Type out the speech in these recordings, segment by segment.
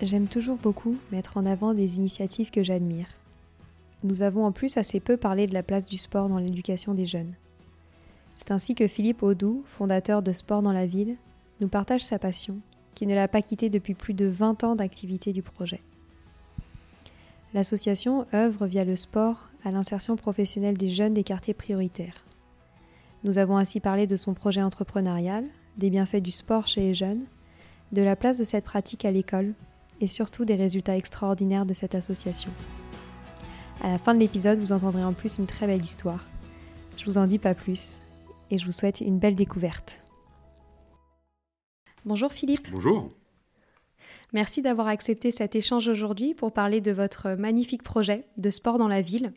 J'aime toujours beaucoup mettre en avant des initiatives que j'admire. Nous avons en plus assez peu parlé de la place du sport dans l'éducation des jeunes. C'est ainsi que Philippe Audou, fondateur de Sport dans la ville, nous partage sa passion, qui ne l'a pas quitté depuis plus de 20 ans d'activité du projet. L'association œuvre via le sport à l'insertion professionnelle des jeunes des quartiers prioritaires. Nous avons ainsi parlé de son projet entrepreneurial, des bienfaits du sport chez les jeunes, de la place de cette pratique à l'école et surtout des résultats extraordinaires de cette association. À la fin de l'épisode, vous entendrez en plus une très belle histoire. Je vous en dis pas plus et je vous souhaite une belle découverte. Bonjour Philippe. Bonjour. Merci d'avoir accepté cet échange aujourd'hui pour parler de votre magnifique projet de sport dans la ville.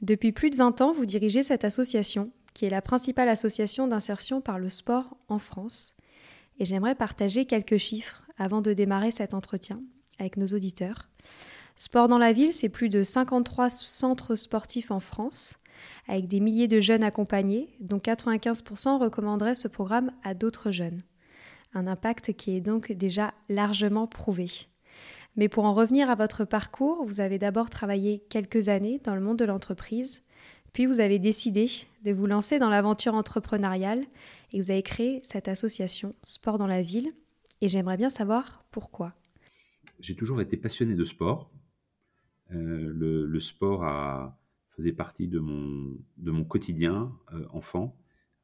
Depuis plus de 20 ans, vous dirigez cette association, qui est la principale association d'insertion par le sport en France. Et j'aimerais partager quelques chiffres avant de démarrer cet entretien avec nos auditeurs. Sport dans la ville, c'est plus de 53 centres sportifs en France, avec des milliers de jeunes accompagnés, dont 95% recommanderaient ce programme à d'autres jeunes. Un impact qui est donc déjà largement prouvé. Mais pour en revenir à votre parcours, vous avez d'abord travaillé quelques années dans le monde de l'entreprise, puis vous avez décidé de vous lancer dans l'aventure entrepreneuriale et vous avez créé cette association Sport dans la ville. Et j'aimerais bien savoir pourquoi. J'ai toujours été passionné de sport. Euh, le, sport a, faisait partie de mon, de mon quotidien euh, enfant.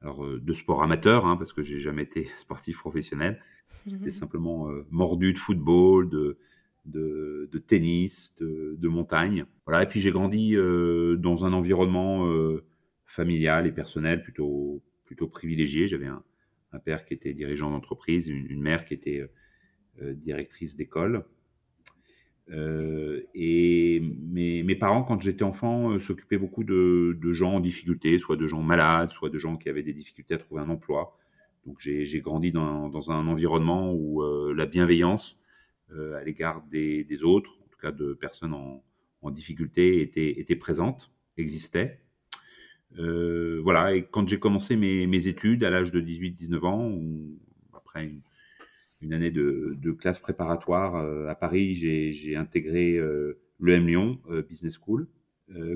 Alors, euh, de sport amateur, hein, parce que j'ai jamais été sportif professionnel. J'étais simplement mordu de football, de, de, de tennis, de, de, montagne. Voilà. Et puis j'ai grandi dans un environnement familial et personnel plutôt, plutôt privilégié. J'avais un, un, père qui était dirigeant d'entreprise, une, mère qui était directrice d'école. Euh, et mes, parents, quand j'étais enfant, euh, s'occupaient beaucoup de, gens en difficulté, soit de gens malades, soit de gens qui avaient des difficultés à trouver un emploi. Donc j'ai grandi dans, un environnement où euh, la bienveillance à l'égard des, autres, en tout cas de personnes en, difficulté, était, présente, existait. Voilà, et quand j'ai commencé mes, études à l'âge de 18-19 ans, ou après une, année de, classe préparatoire euh, à Paris. J'ai intégré euh, l'EM Lyon euh, Business School.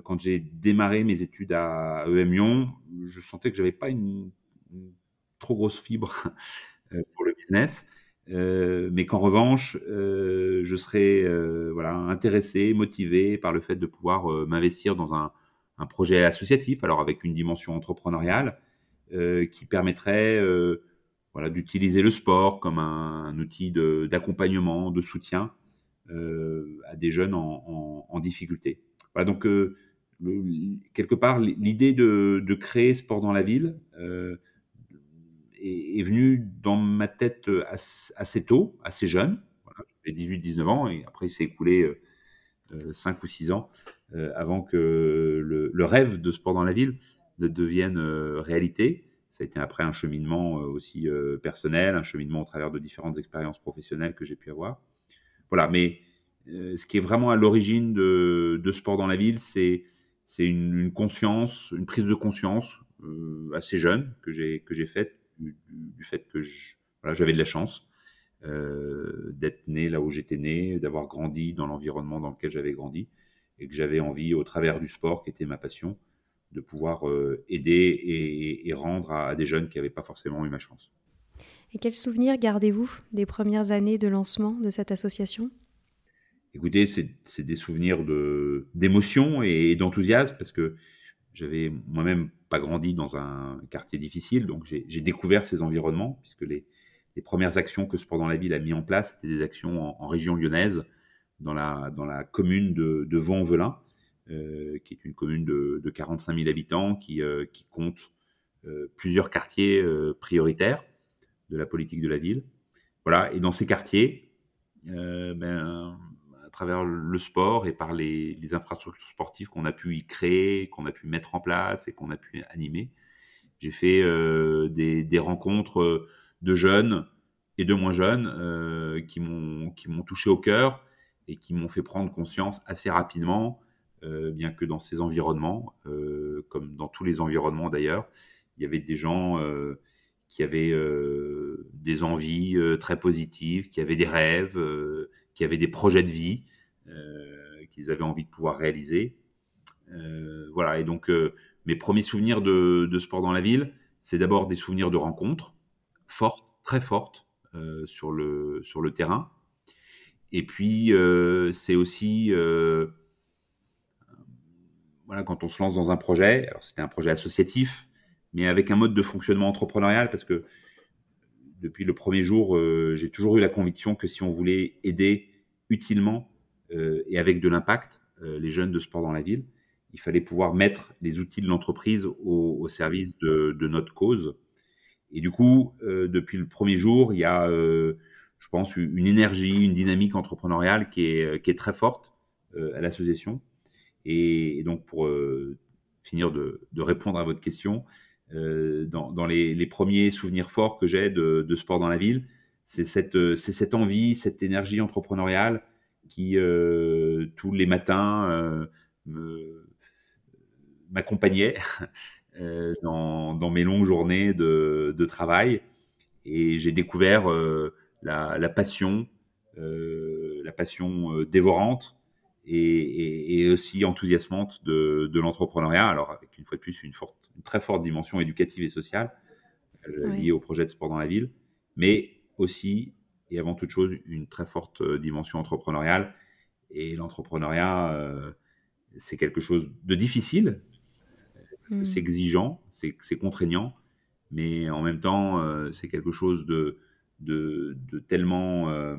quand j'ai démarré mes études à EM Lyon, je sentais que j'avais pas une, trop grosse fibre pour le business. Euh, mais qu'en revanche, euh, je serais euh, voilà, intéressé, motivé par le fait de pouvoir m'investir dans un, un, projet associatif, alors avec une dimension entrepreneuriale, qui permettrait voilà, d'utiliser le sport comme un, outil d'accompagnement, de, soutien euh, à des jeunes en, difficulté. Voilà, donc euh, quelque part, l'idée de, créer Sport dans la ville euh, est, venue dans ma tête assez, tôt, assez jeune. J'avais 18-19 ans et après il s'est écoulé 5 euh, ou 6 ans euh, avant que le, rêve de Sport dans la ville ne devienne réalité ça a été après un cheminement euh, aussi euh, personnel, un cheminement au travers de différentes expériences professionnelles que j'ai pu avoir. Voilà, mais euh, ce qui est vraiment à l'origine de, Sport dans la ville, c'est une, conscience, une prise de conscience euh, assez jeune que j'ai que j'ai faite du, fait que j'avais de la chance euh, d'être né là où j'étais né, d'avoir grandi dans l'environnement dans lequel j'avais grandi et que j'avais envie, au travers du sport qui était ma passion, de pouvoir euh, aider et, rendre à, des jeunes qui n'avaient pas forcément eu ma chance. Et quels souvenirs gardez-vous des premières années de lancement de cette association? Écoutez, c'est des souvenirs d'émotion et d'enthousiasme parce que j'avais moi-même pas grandi dans un quartier difficile, donc j'ai découvert ces environnements puisque les, les, premières actions que Sport dans la ville a mis en place, c'était des actions en, région lyonnaise, dans la, dans la commune de, de Vaux-en-Velin. Euh, qui est une commune de, de 45 000 habitants, qui, euh, qui compte euh, plusieurs quartiers prioritaires de la politique de la ville. voilà, et dans ces quartiers, ben, à travers le sport et par les, infrastructures sportives qu'on a pu y créer, qu'on a pu mettre en place et qu'on a pu animer, j'ai fait des, rencontres de jeunes et de moins jeunes qui m'ont touché au cœur et qui m'ont fait prendre conscience assez rapidement euh, bien que dans ces environnements, euh, comme dans tous les environnements d'ailleurs, il y avait des gens euh, qui avaient des envies très positives, qui avaient des rêves, qui avaient des projets de vie qu'ils avaient envie de pouvoir réaliser. voilà, et donc mes premiers souvenirs de, de, sport dans la ville, c'est d'abord des souvenirs de rencontres fortes, très fortes sur, le, sur le terrain. Et puis, c'est aussi quand on se lance dans un projet, alors c'était un projet associatif, mais avec un mode de fonctionnement entrepreneurial, parce que depuis le premier jour, euh, j'ai toujours eu la conviction que si on voulait aider utilement euh, et avec de l'impact euh, les jeunes de sport dans la ville, il fallait pouvoir mettre les outils de l'entreprise au, service de, notre cause. Et du coup, depuis le premier jour, il y a, je pense, une énergie, une dynamique entrepreneuriale qui est, est très forte à l'association. Et, donc, pour euh, finir de, répondre à votre question, euh, dans, les, premiers souvenirs forts que j'ai de, sport dans la ville, c'est cette, envie, cette énergie entrepreneuriale qui, euh, tous les matins, m'accompagnait dans, mes longues journées de, travail. Et j'ai découvert la, passion, la passion dévorante et, aussi enthousiasmante de, l'entrepreneuriat. Alors, avec une fois de plus une, forte, très forte dimension éducative et sociale euh, liée au projet de sport dans la ville, mais aussi et avant toute chose une très forte euh, dimension entrepreneuriale. Et l'entrepreneuriat, euh, c'est quelque chose de difficile, mmh. c'est exigeant, c'est contraignant, mais en même temps, c'est quelque chose de, de, tellement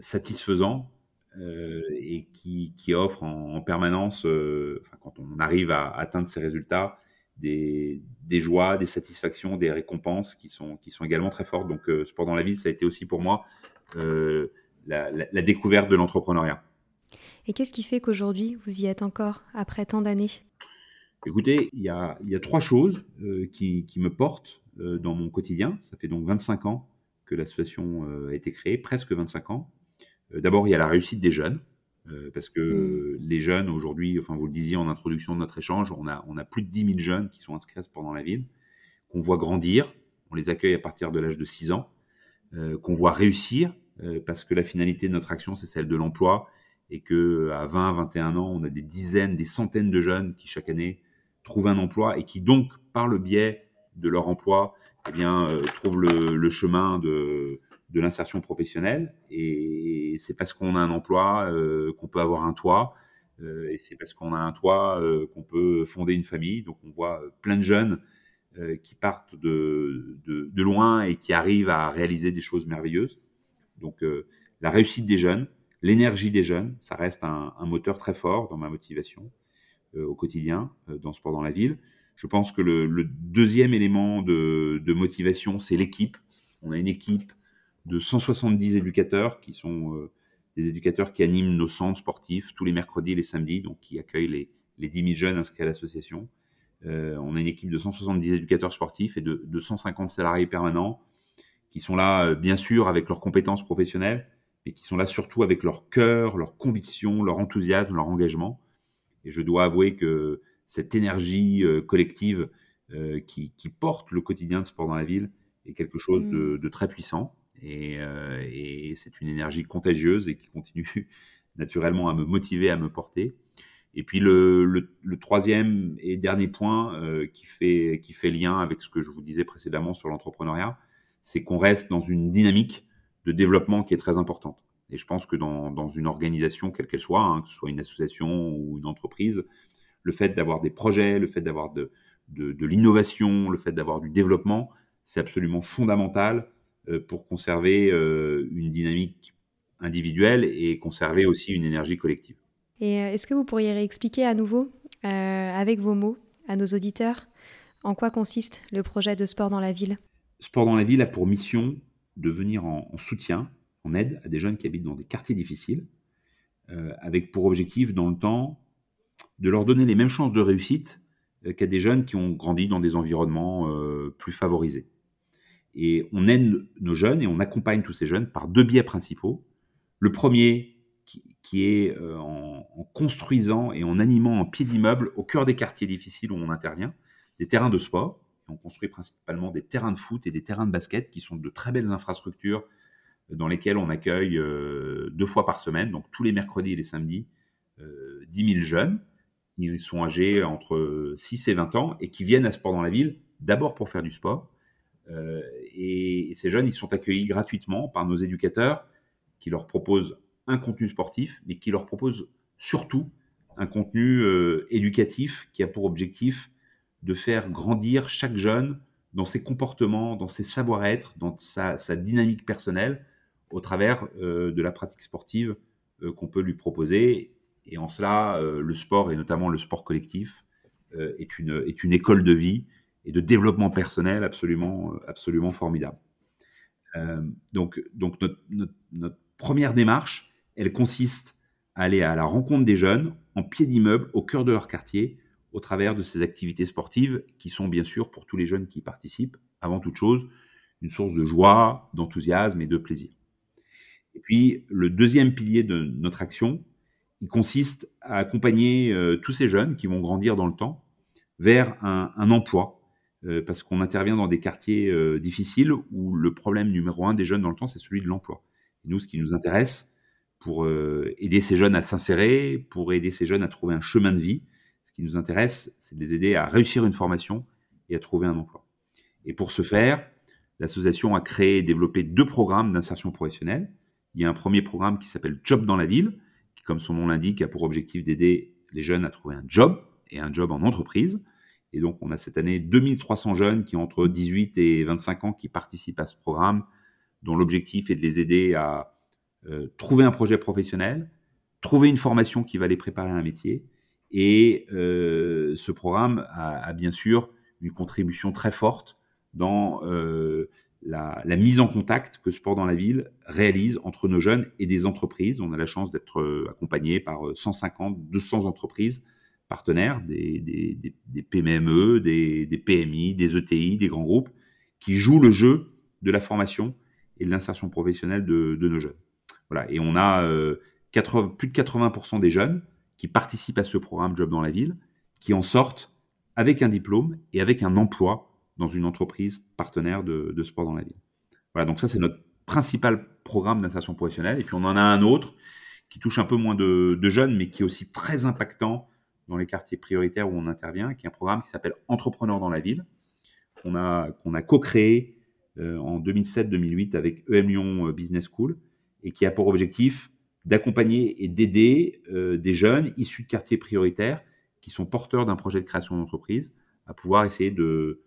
satisfaisant euh, et qui, offre en, permanence, euh, quand on arrive à atteindre ces résultats, des, joies, des satisfactions, des récompenses qui sont, qui sont également très fortes. Donc, euh, Sport dans la ville, ça a été aussi pour moi la, découverte de l'entrepreneuriat. Et qu'est-ce qui fait qu'aujourd'hui, vous y êtes encore après tant d'années? Écoutez, il y a, y a, trois choses qui, qui, me portent dans mon quotidien. Ça fait donc 25 ans que l'association a été créée, presque 25 ans. Euh, d'abord, il y a la réussite des jeunes, euh, parce que mm. les jeunes aujourd'hui, enfin vous le disiez en introduction de notre échange, on a, on a plus de 10 000 jeunes qui sont inscrits pendant la ville, qu'on voit grandir, on les accueille à partir de l'âge de 6 ans, euh, qu'on voit réussir, parce que la finalité de notre action, c'est celle de l'emploi, et que à 20, 21 ans, on a des dizaines, des centaines de jeunes qui chaque année trouvent un emploi et qui donc, par le biais de leur emploi, eh bien, trouvent le, le chemin de, de l'insertion professionnelle. Et c'est parce qu'on a un emploi euh, qu'on peut avoir un toit. Euh, et c'est parce qu'on a un toit euh, qu'on peut fonder une famille. Donc on voit plein de jeunes qui partent de, de, loin et qui arrivent à réaliser des choses merveilleuses. Donc la réussite des jeunes, l'énergie des jeunes, ça reste un, moteur très fort dans ma motivation au quotidien, dans Sport dans la ville. Je pense que le, deuxième élément de, motivation, c'est l'équipe. On a une équipe de 170 éducateurs qui sont euh, des éducateurs qui animent nos centres sportifs tous les mercredis et les samedis, donc qui accueillent les, les 10 000 jeunes inscrits à l'association. Euh, on a une équipe de 170 éducateurs sportifs et de, de 150 salariés permanents qui sont là, euh, bien sûr, avec leurs compétences professionnelles, mais qui sont là surtout avec leur cœur, leur conviction, leur enthousiasme, leur engagement. Et je dois avouer que cette énergie collective qui, qui, porte le quotidien de sport dans la ville est quelque chose de, mmh. de très puissant. Euh, et, c'est une énergie contagieuse et qui continue naturellement à me motiver, à me porter. Et puis le, troisième et dernier point euh, qui, fait, qui fait lien avec ce que je vous disais précédemment sur l'entrepreneuriat, c'est qu'on reste dans une dynamique de développement qui est très importante. Et je pense que dans, une organisation, quelle qu'elle soit, hein, que ce soit une association ou une entreprise, le fait d'avoir des projets, le fait d'avoir de, de l'innovation, le fait d'avoir du développement, c'est absolument fondamental euh, pour conserver euh, une dynamique individuelle et conserver aussi une énergie collective. Et euh, est-ce que vous pourriez réexpliquer à nouveau, avec vos mots, à nos auditeurs, en quoi consiste le projet de sport dans la ville? Sport dans la ville a pour mission de venir en, soutien, en aide à des jeunes qui habitent dans des quartiers difficiles, avec pour objectif dans le temps de leur donner les mêmes chances de réussite qu'à des jeunes qui ont grandi dans des environnements plus favorisés. Et on aide nos jeunes et on accompagne tous ces jeunes par deux biais principaux. Le premier, qui, est euh, en, construisant et en animant en pied d'immeuble au cœur des quartiers difficiles où on intervient, des terrains de sport. on construit principalement des terrains de foot et des terrains de basket qui sont de très belles infrastructures dans lesquelles on accueille euh, deux fois par semaine, donc tous les mercredis et les samedis, 10 euh, 000 jeunes qui sont âgés entre 6 et 20 ans et qui viennent à Sport dans la ville d'abord pour faire du sport. et ces jeunes, ils sont accueillis gratuitement par nos éducateurs qui leur proposent un contenu sportif, mais qui leur propose surtout un contenu euh, éducatif qui a pour objectif de faire grandir chaque jeune dans ses comportements, dans ses savoir-être, dans sa, dynamique personnelle, au travers euh, de la pratique sportive euh, qu'on peut lui proposer. Et en cela, le sport, et notamment le sport collectif, est, une, est une école de vie et de développement personnel absolument, formidable. donc, donc notre, notre première démarche, elle consiste à aller à la rencontre des jeunes en pied d'immeuble au cœur de leur quartier au travers de ces activités sportives qui sont bien sûr pour tous les jeunes qui y participent, avant toute chose, une source de joie, d'enthousiasme et de plaisir. Et puis le deuxième pilier de notre action, il consiste à accompagner euh, tous ces jeunes qui vont grandir dans le temps vers un, emploi, euh, parce qu'on intervient dans des quartiers euh, difficiles où le problème numéro un des jeunes dans le temps, c'est celui de l'emploi. Nous, ce qui nous intéresse, pour aider ces jeunes à s'insérer, pour aider ces jeunes à trouver un chemin de vie. Ce qui nous intéresse, c'est de les aider à réussir une formation et à trouver un emploi. Et pour ce faire, l'association a créé et développé deux programmes d'insertion professionnelle. Il y a un premier programme qui s'appelle Job dans la ville, qui, comme son nom l'indique, a pour objectif d'aider les jeunes à trouver un job et un job en entreprise. Et donc, on a cette année 2300 jeunes qui ont entre 18 et 25 ans qui participent à ce programme, dont l'objectif est de les aider à euh, trouver un projet professionnel, trouver une formation qui va les préparer à un métier. Et euh, ce programme a, bien sûr une contribution très forte dans euh, la, mise en contact que Sport dans la ville réalise entre nos jeunes et des entreprises. On a la chance d'être accompagné par 150, 200 entreprises partenaires, des, des, PME, des, PMI, des ETI, des grands groupes, qui jouent le jeu de la formation et de l'insertion professionnelle de nos jeunes. Voilà. Et on a euh, plus de 80% des jeunes qui participent à ce programme Job dans la ville, qui en sortent avec un diplôme et avec un emploi dans une entreprise partenaire de, sport dans la ville. Voilà, donc ça c'est notre principal programme d'insertion professionnelle. Et puis on en a un autre qui touche un peu moins de, jeunes, mais qui est aussi très impactant dans les quartiers prioritaires où on intervient, qui est un programme qui s'appelle Entrepreneurs dans la ville, qu'on a, qu'on a co-créé euh, en 2007-2008 avec EM Lyon Business School, et qui a pour objectif d'accompagner et d'aider euh, des jeunes issus de quartiers prioritaires qui sont porteurs d'un projet de création d'entreprise à pouvoir essayer de,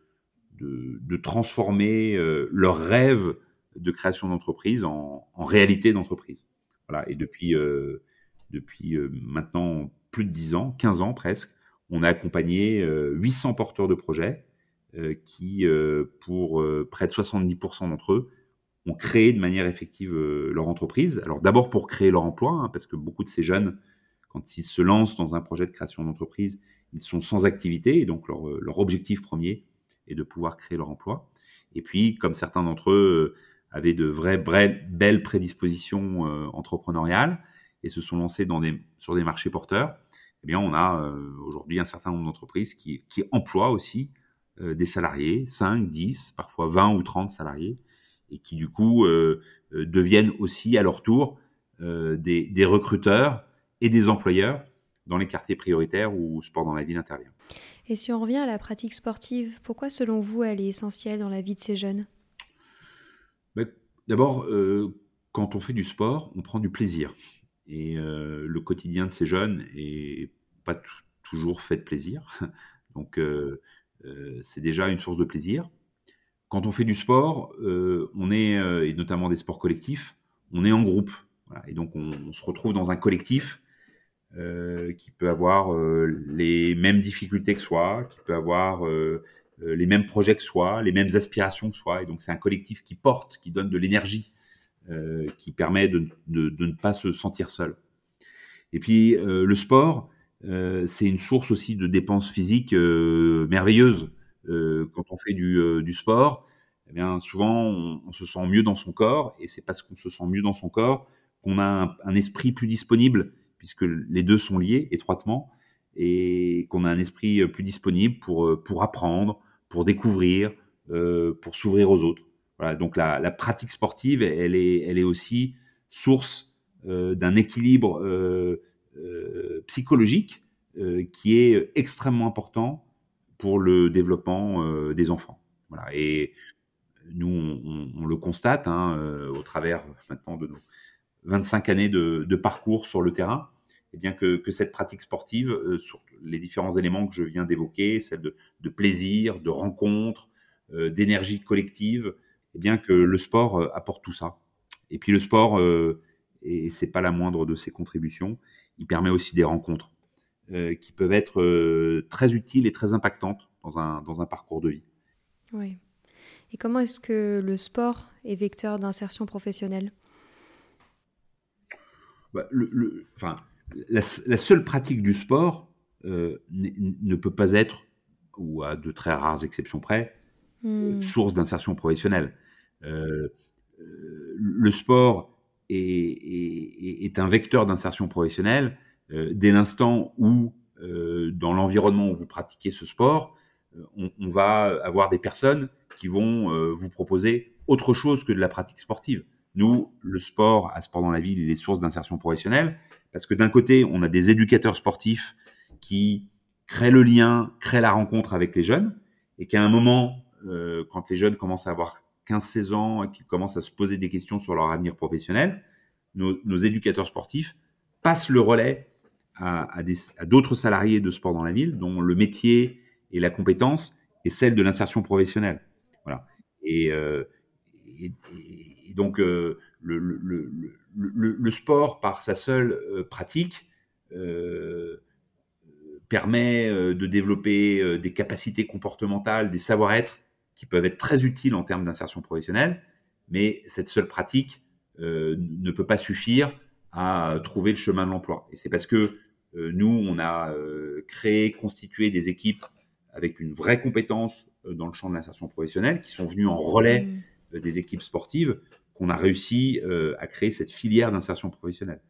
de, transformer euh, leur rêve de création d'entreprise en, réalité d'entreprise. Voilà. Et depuis, euh, depuis maintenant plus de 10 ans, 15 ans presque, on a accompagné 800 porteurs de projets qui, pour près de 70% d'entre eux, ont créé de manière effective euh, leur entreprise. Alors d'abord pour créer leur emploi, hein, parce que beaucoup de ces jeunes, quand ils se lancent dans un projet de création d'entreprise, ils sont sans activité, et donc euh, leur, objectif premier est de pouvoir créer leur emploi. Et puis, comme certains d'entre eux euh, avaient de vraies belles prédispositions entrepreneuriales et se sont lancés sur des marchés porteurs, eh bien, on a aujourd'hui un certain nombre d'entreprises qui, emploient aussi des salariés, 5, 10, parfois 20 ou 30 salariés, et qui du coup euh, euh, deviennent aussi à leur tour euh, des, recruteurs et des employeurs dans les quartiers prioritaires où Sport dans la ville intervient. Et si on revient à la pratique sportive, pourquoi selon vous elle est essentielle dans la vie de ces jeunes? Ben, D'abord, quand on fait du sport, on prend du plaisir. Et le quotidien de ces jeunes est pas toujours fait de plaisir. Donc, c'est déjà une source de plaisir quand on fait du sport, euh, on est, euh, et notamment des sports collectifs, on est en groupe. et donc, on, se retrouve dans un collectif euh, qui peut avoir les mêmes difficultés que soi, qui peut avoir les mêmes projets que soi, les mêmes aspirations que soi. Et donc c'est un collectif qui porte, qui donne de l'énergie, qui permet de, ne pas se sentir seul. Et puis le sport, c'est une source aussi de dépenses physiques merveilleuses. quand on fait du, du sport, eh bien souvent on, se sent mieux dans son corps, et c'est parce qu'on se sent mieux dans son corps qu'on a un, esprit plus disponible, puisque les deux sont liés étroitement, et qu'on a un esprit plus disponible pour, pour apprendre, pour découvrir, euh, pour s'ouvrir aux autres. Voilà, donc la, pratique sportive, elle est, elle est aussi source euh, d'un équilibre euh, euh psychologique euh, qui est extrêmement important pour le développement euh, des enfants. Voilà, et nous, on, on le constate hein, au travers maintenant de nos 25 années de, parcours sur le terrain, eh bien que, cette pratique sportive, euh, sur les différents éléments que je viens d'évoquer, celle de, plaisir, de rencontre, euh, d'énergie collective, eh bien que le sport euh, apporte tout ça. Et puis le sport, et c'est pas la moindre de ses contributions, il permet aussi des rencontres qui peuvent être très utiles et très impactantes dans un, dans un parcours de vie. Oui. Et comment est-ce que le sport est vecteur d'insertion professionnelle? Bah, le, enfin, la, seule pratique du sport euh, ne peut pas être, ou à de très rares exceptions près, euh, hmm. source d'insertion professionnelle. Euh, le sport est, est, est un vecteur d'insertion professionnelle dès l'instant où, dans l'environnement où vous pratiquez ce sport, on, on, va avoir des personnes qui vont vous proposer autre chose que de la pratique sportive. Nous, le sport, à Sport dans la ville, il est source d'insertion professionnelle parce que d'un côté, on a des éducateurs sportifs qui créent le lien, créent la rencontre avec les jeunes et qu'à un moment, euh, quand les jeunes commencent à avoir 15-16 ans et qu'ils commencent à se poser des questions sur leur avenir professionnel, nos, éducateurs sportifs passent le relais à, à d'autres salariés de sport dans la ville dont le métier et la compétence est celle de l'insertion professionnelle. Voilà. Et, euh, et, et donc, euh, le, sport, par sa seule euh, pratique, euh, permet de développer des capacités comportementales, des savoir-être qui peuvent être très utiles en termes d'insertion professionnelle, mais cette seule pratique ne peut pas suffire à trouver le chemin de l'emploi. Et c'est parce que nous, on a créé, constitué des équipes avec une vraie compétence dans le champ de l'insertion professionnelle, qui sont venues en relais mmh. Des équipes sportives qu'on a réussi euh, à créer cette filière d'insertion professionnelle.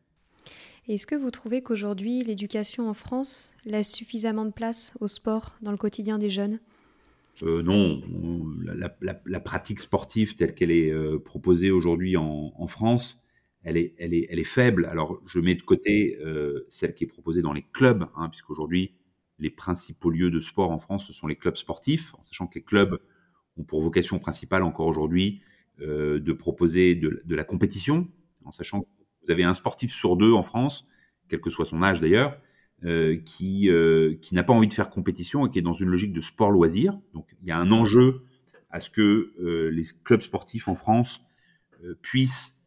Est-ce que vous trouvez qu'aujourd'hui, l'éducation en France laisse suffisamment de place au sport dans le quotidien des jeunes? Euh, Non, la, pratique sportive telle qu'elle est euh, proposée aujourd'hui en, France, elle est, elle, est, elle est, faible. Alors, je mets de côté celle qui est proposée dans les clubs, hein, puisqu'aujourd'hui, les principaux lieux de sport en France, ce sont les clubs sportifs, en sachant que les clubs pour vocation principale encore aujourd'hui euh, de proposer de, la compétition, en sachant que vous avez un sportif sur deux en France, quel que soit son âge d'ailleurs, euh, qui, euh, qui n'a pas envie de faire compétition et qui est dans une logique de sport loisir. Donc il y a un enjeu à ce que les clubs sportifs en France puissent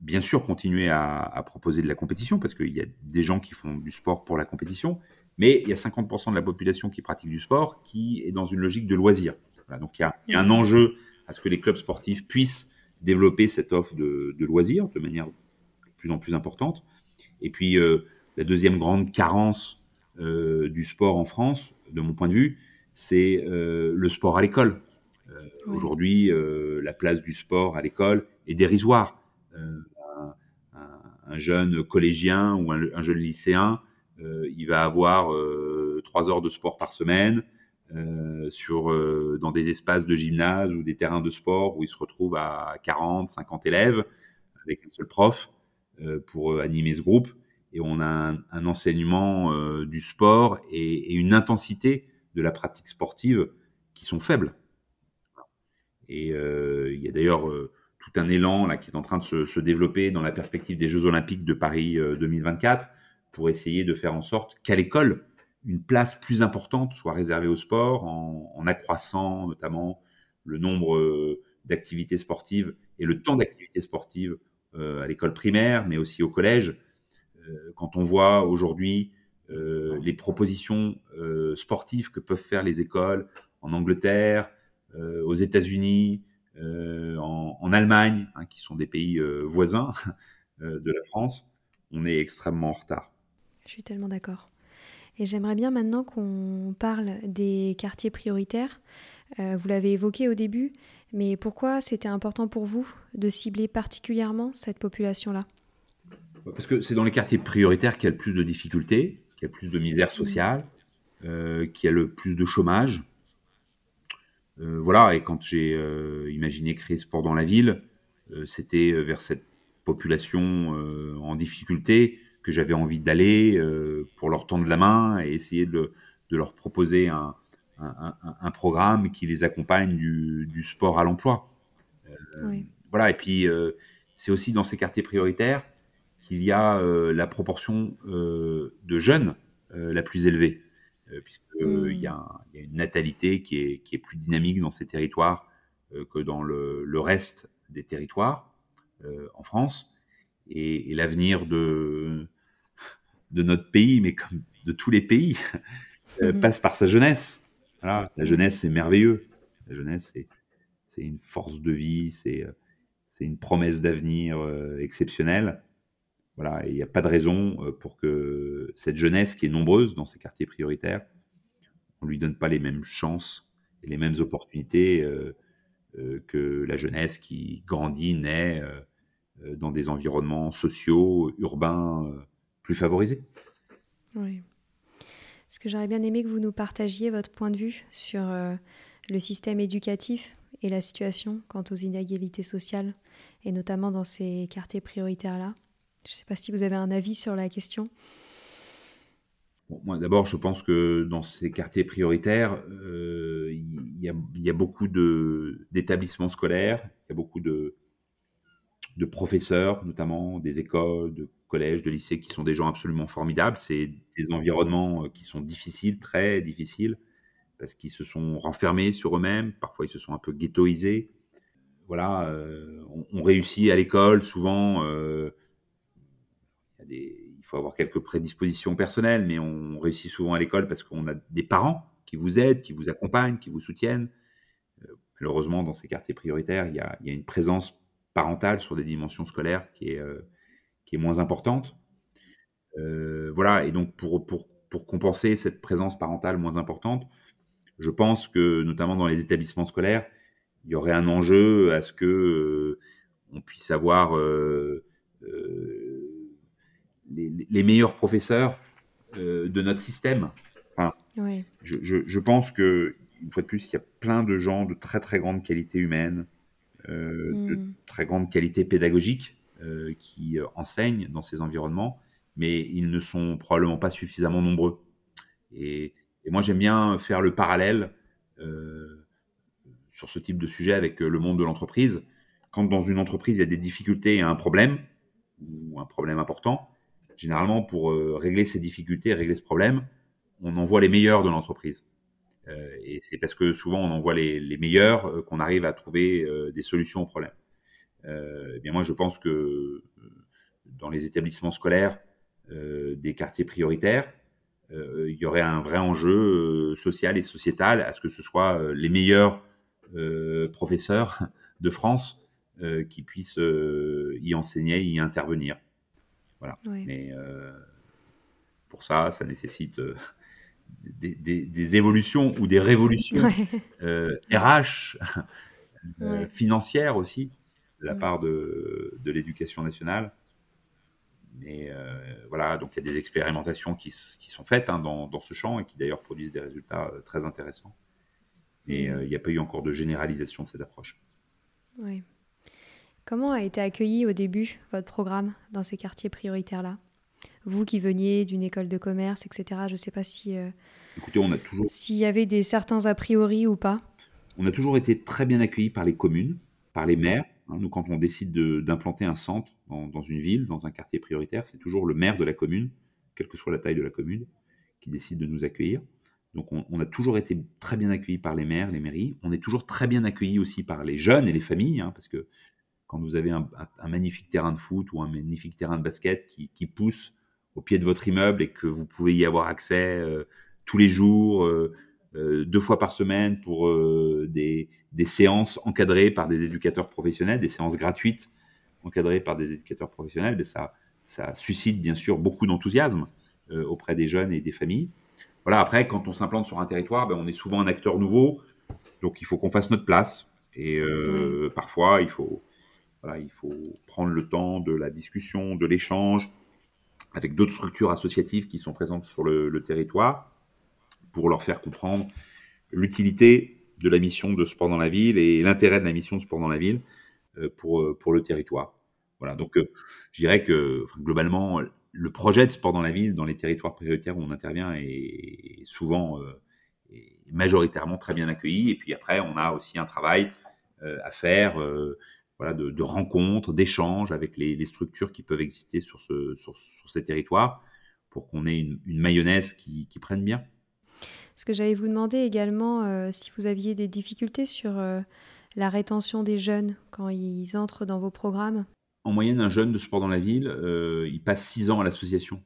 bien sûr continuer à, à, proposer de la compétition, parce qu'il y a des gens qui font du sport pour la compétition, mais il y a 50% de la population qui pratique du sport qui est dans une logique de loisir. Voilà, donc il y, a, il y, a, un enjeu à ce que les clubs sportifs puissent développer cette offre de, de loisirs de manière de plus en plus importante. Et puis, euh, la deuxième grande carence euh, du sport en France, de mon point de vue, c'est euh, le sport à l'école. Aujourd'hui, la place du sport à l'école est dérisoire. Un, un, un, jeune collégien ou un, un jeune lycéen, il va avoir trois heures de sport par semaine, euh, sur, euh, dans des espaces de gymnase ou des terrains de sport où il se retrouve à 40, 50 élèves avec un seul prof euh, pour animer ce groupe. Et on a un, enseignement du sport et, et, une intensité de la pratique sportive qui sont faibles. Et il y a d'ailleurs tout un élan là qui est en train de se, se, développer dans la perspective des Jeux Olympiques de Paris 2024 pour essayer de faire en sorte qu'à l'école, une place plus importante soit réservée au sport en, accroissant notamment le nombre euh, d'activités sportives et le temps d'activités sportives euh, à l'école primaire, mais aussi au collège. Euh, quand on voit aujourd'hui les propositions sportives que peuvent faire les écoles en Angleterre, aux États-Unis, en, Allemagne, hein, qui sont des pays voisins de la France, on est extrêmement en retard. Je suis tellement d'accord. Et j'aimerais bien maintenant qu'on parle des quartiers prioritaires. vous l'avez évoqué au début, mais pourquoi c'était important pour vous de cibler particulièrement cette population-là? Parce que c'est dans les quartiers prioritaires qu'il y a le plus de difficultés, qu'il y a le plus de misère sociale, euh, qu'il y a le plus de chômage. Euh, voilà, et quand j'ai euh, imaginé créer Sport dans la ville, c'était vers cette population en difficulté que j'avais envie d'aller pour leur tendre la main et essayer de, de leur proposer un, un, programme qui les accompagne du, sport à l'emploi. Euh, voilà, et puis euh, c'est aussi dans ces quartiers prioritaires qu'il y a euh, la proportion de jeunes la plus élevée, puisqu'il hmm. y, a une natalité qui est, qui est, plus dynamique dans ces territoires que dans le, reste des territoires en France. Et, l'avenir de, de notre pays, mais comme de tous les pays, hmm. passe par sa jeunesse la jeunesse, c'est merveilleux. La jeunesse, c'est une force de vie, c'est une promesse d'avenir euh, exceptionnelle. Voilà, il n'y a pas de raison euh, pour que cette jeunesse, qui est nombreuse dans ces quartiers prioritaires, on lui donne pas les mêmes chances et les mêmes opportunités euh, que la jeunesse qui grandit, naît dans des environnements sociaux, urbains plus favorisés. Oui. Est-ce que j'aurais bien aimé que vous nous partagiez votre point de vue sur euh, le système éducatif et la situation quant aux inégalités sociales, et notamment dans ces quartiers prioritaires-là? Je ne sais pas si vous avez un avis sur la question. moi, d'abord, je pense que dans ces quartiers prioritaires, euh, il y, a beaucoup d'établissements scolaires, il y a beaucoup de, de professeurs, notamment des écoles, de de lycées, qui sont des gens absolument formidables. C'est des environnements euh, qui sont difficiles, très difficiles, parce qu'ils se sont renfermés sur eux-mêmes. Parfois, ils se sont un peu ghettoisés. Voilà, euh, on, réussit à l'école souvent. Euh, il faut avoir quelques prédispositions personnelles, mais on réussit souvent à l'école parce qu'on a des parents qui vous aident, qui vous accompagnent, qui vous soutiennent. malheureusement, dans ces quartiers prioritaires, il y a une présence parentale sur des dimensions scolaires qui est, qui est moins importante. Euh, voilà, et donc pour, pour, pour, compenser cette présence parentale moins importante, je pense que notamment dans les établissements scolaires, il y aurait un enjeu à ce que euh, on puisse avoir euh, les, les, meilleurs professeurs de notre système. Enfin, je, je, je, pense que, une fois de plus, il y a plein de gens de très très grande qualité humaine, de hmm. très grande qualité pédagogique, qui euh, enseignent dans ces environnements, mais ils ne sont probablement pas suffisamment nombreux. Et, moi, j'aime bien faire le parallèle euh, sur ce type de sujet avec le monde de l'entreprise. Quand dans une entreprise, il y a des difficultés et un problème, ou un problème important, généralement, pour régler ces difficultés, régler ce problème, on envoie les meilleurs de l'entreprise. et c'est parce que souvent on envoie les meilleurs qu'on arrive à trouver des solutions aux problèmes. Euh, eh bien moi je pense que euh, dans les établissements scolaires euh, des quartiers prioritaires, il y aurait un vrai enjeu social et sociétal à ce que ce soit les meilleurs professeurs de France qui puissent y enseigner, y intervenir. Voilà. Mais pour ça, ça nécessite des, évolutions ou des révolutions RH, financières aussi, la mm. part de, de l'éducation nationale. Mais euh, voilà, donc il y a des expérimentations qui, qui sont faites hein, dans, dans, ce champ et qui d'ailleurs produisent des résultats euh, très intéressants. Mais mm. euh, il n'y a pas eu encore de généralisation de cette approche. Oui. Comment a été accueilli au début votre programme dans ces quartiers prioritaires-là? Vous qui veniez d'une école de commerce, etc., je ne sais pas si. Écoutez, on a toujours. S'il y avait des certains a priori ou pas? On a toujours été très bien accueillis par les communes, par les maires nous, quand on décide d'implanter un centre dans, une ville, dans un quartier prioritaire, c'est toujours le maire de la commune, quelle que soit la taille de la commune, qui décide de nous accueillir. Donc on, a toujours été très bien accueillis par les maires, les mairies. On est toujours très bien accueillis aussi par les jeunes et les familles, hein, parce que quand vous avez un, magnifique terrain de foot ou un magnifique terrain de basket qui, pousse au pied de votre immeuble et que vous pouvez y avoir accès euh, tous les jours, euh, deux fois par semaine pour des, des, séances encadrées par des éducateurs professionnels, des séances gratuites encadrées par des éducateurs professionnels, mais ça, ça suscite bien sûr beaucoup d'enthousiasme auprès des jeunes et des familles. Voilà, après, quand on s'implante sur un territoire, ben, on est souvent un acteur nouveau, donc il faut qu'on fasse notre place. Et parfois, il faut, il faut prendre le temps de la discussion, de l'échange avec d'autres structures associatives qui sont présentes sur le, territoire pour leur faire comprendre l'utilité de la mission de sport dans la ville et l'intérêt de la mission de sport dans la ville euh, pour, euh, pour le territoire. Voilà, donc euh, je dirais que globalement, le projet de sport dans la ville, dans les territoires prioritaires où on intervient, est, souvent, majoritairement très bien accueilli. Et puis après, on a aussi un travail à faire voilà, de, rencontres, d'échanges avec les, structures qui peuvent exister sur, ce, sur, ces territoires pour qu'on ait une, mayonnaise qui, prenne bien. Ce que j'allais vous demander également, euh, si vous aviez des difficultés sur euh, la rétention des jeunes quand ils entrent dans vos programmes. En moyenne, un jeune de sport dans la ville, euh, il passe six ans à l'association.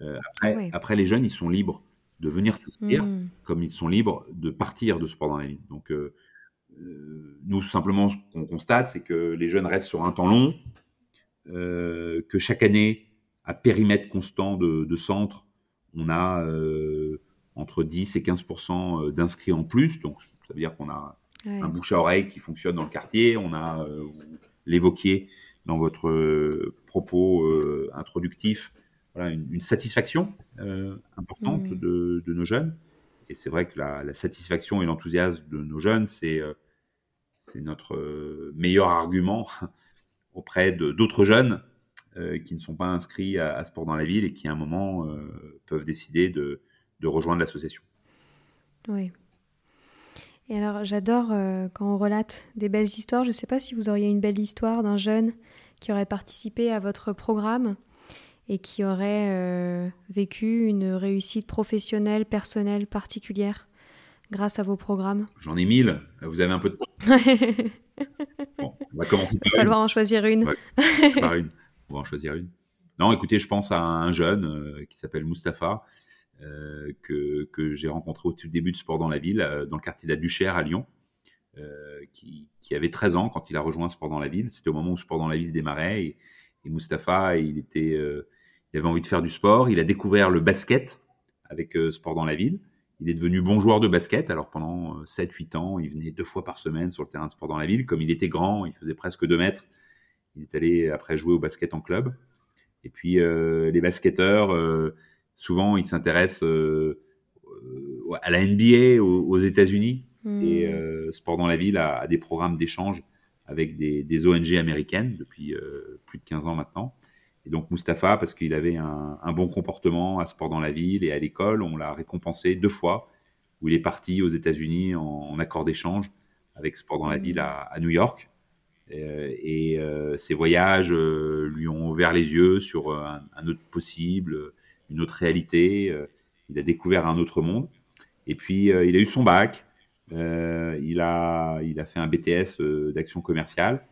Après, après, les jeunes, ils sont libres de venir s'inscrire, mmh. comme ils sont libres de partir de sport dans la ville. Donc, euh, nous, simplement, ce qu'on constate, c'est que les jeunes restent sur un temps long, euh, que chaque année, à périmètre constant de, centre, on a euh, entre 10 et 15 d'inscrits en plus. Donc, ça veut dire qu'on a un bouche à oreille qui fonctionne dans le quartier. On a, vous l'évoquiez dans votre propos introductif, voilà, une, satisfaction importante mmh. de, nos jeunes. Et c'est vrai que la, la satisfaction et l'enthousiasme de nos jeunes, c'est notre euh, meilleur argument auprès d'autres jeunes euh, qui ne sont pas inscrits à, Sport dans la ville et qui à un moment euh, peuvent décider de, rejoindre l'association. Oui. Et alors j'adore quand on relate des belles histoires. Je ne sais pas si vous auriez une belle histoire d'un jeune qui aurait participé à votre programme et qui aurait vécu une réussite professionnelle, personnelle particulière grâce à vos programmes J'en ai mille. Vous avez un peu de temps. bon, on va commencer par Il va falloir en choisir une. par une. On va en choisir une. Non, écoutez, je pense à un jeune euh, qui s'appelle Mustapha, euh, que, que j'ai rencontré au tout début de Sport dans la ville, euh, dans le quartier d'Aduchère à Lyon, qui, qui, avait 13 ans quand il a rejoint Sport dans la ville. C'était au moment où Sport dans la ville démarrait. Et, et Mustapha, il, avait envie de faire du sport. Il a découvert le basket avec Sport dans la ville. Il est devenu bon joueur de basket. Alors pendant 7-8 euh, ans, il venait deux fois par semaine sur le terrain de sport dans la ville. Comme il était grand, il faisait presque 2 mètres. Il est allé après jouer au basket en club. Et puis euh, les basketteurs, euh, souvent, ils s'intéressent à la NBA aux, États-Unis. Hmm. Et Sport dans la ville a, des programmes d'échange avec des, des, ONG américaines depuis plus de 15 ans maintenant. Et donc Mustapha, parce qu'il avait un, bon comportement à sport dans la ville et à l'école, on l'a récompensé deux fois, où il est parti aux États-Unis en, accord d'échange avec Sport dans la ville à, New York. Euh, et, euh, ces voyages euh, lui ont ouvert les yeux sur un, autre possible, une autre réalité. il a découvert un autre monde. Et puis il a eu son bac. il, a, il a fait un BTS d'action commerciale.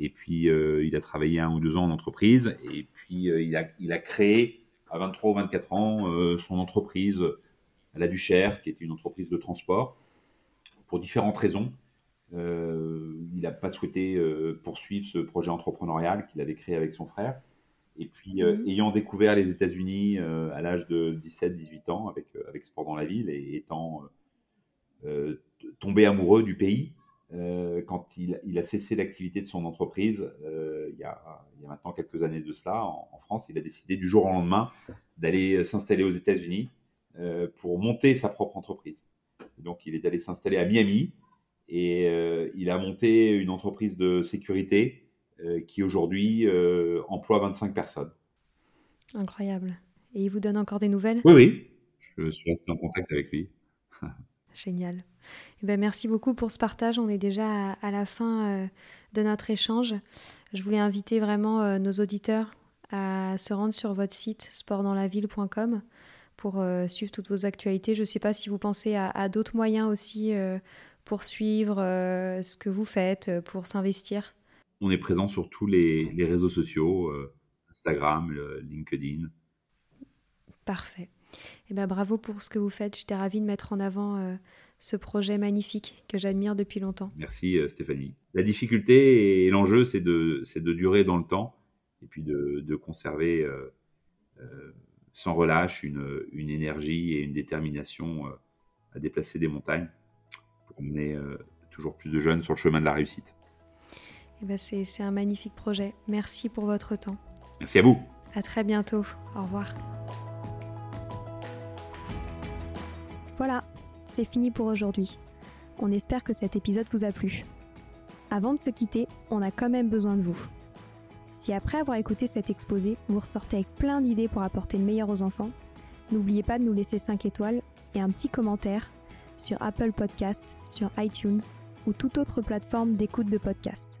Et puis, euh, il a travaillé un ou deux ans en entreprise. Et puis, euh, il, a, il, a, créé à 23 ou 24 ans euh, son entreprise à la Duchère, qui est une entreprise de transport, pour différentes raisons. il n'a pas souhaité poursuivre ce projet entrepreneurial qu'il avait créé avec son frère. Et puis, mmh. ayant découvert les États-Unis à l'âge de 17-18 ans avec, avec Sport dans la ville et étant tombé amoureux du pays, euh, quand il, a cessé l'activité de son entreprise, euh, il, y a, maintenant quelques années de cela, en, France, il a décidé du jour au lendemain d'aller s'installer aux États-Unis euh, pour monter sa propre entreprise. donc, il est allé s'installer à Miami et il a monté une entreprise de sécurité qui aujourd'hui emploie 25 personnes. Incroyable. Et il vous donne encore des nouvelles? Oui, oui. Je suis resté en contact avec lui. Génial. Eh ben, merci beaucoup pour ce partage. On est déjà à, la fin euh, de notre échange. Je voulais inviter vraiment euh, nos auditeurs à se rendre sur votre site sportdanslaville.com pour euh, suivre toutes vos actualités. Je ne sais pas si vous pensez à, d'autres moyens aussi pour suivre ce que vous faites, pour s'investir. On est présent sur tous les, les réseaux sociaux, Instagram, LinkedIn. Parfait. Eh ben, bravo pour ce que vous faites. J'étais ravie de mettre en avant euh, ce projet magnifique que j'admire depuis longtemps. Merci euh, Stéphanie. La difficulté et l'enjeu, c'est de, de durer dans le temps et puis de, de conserver euh, sans relâche une, une, énergie et une détermination à déplacer des montagnes pour emmener toujours plus de jeunes sur le chemin de la réussite. Eh ben c'est un magnifique projet. Merci pour votre temps. Merci à vous. À très bientôt. Au revoir. Voilà, c'est fini pour aujourd'hui. On espère que cet épisode vous a plu. Avant de se quitter, on a quand même besoin de vous. Si après avoir écouté cet exposé, vous ressortez avec plein d'idées pour apporter le meilleur aux enfants, n'oubliez pas de nous laisser 5 étoiles et un petit commentaire sur Apple Podcast, sur iTunes ou toute autre plateforme d'écoute de podcast.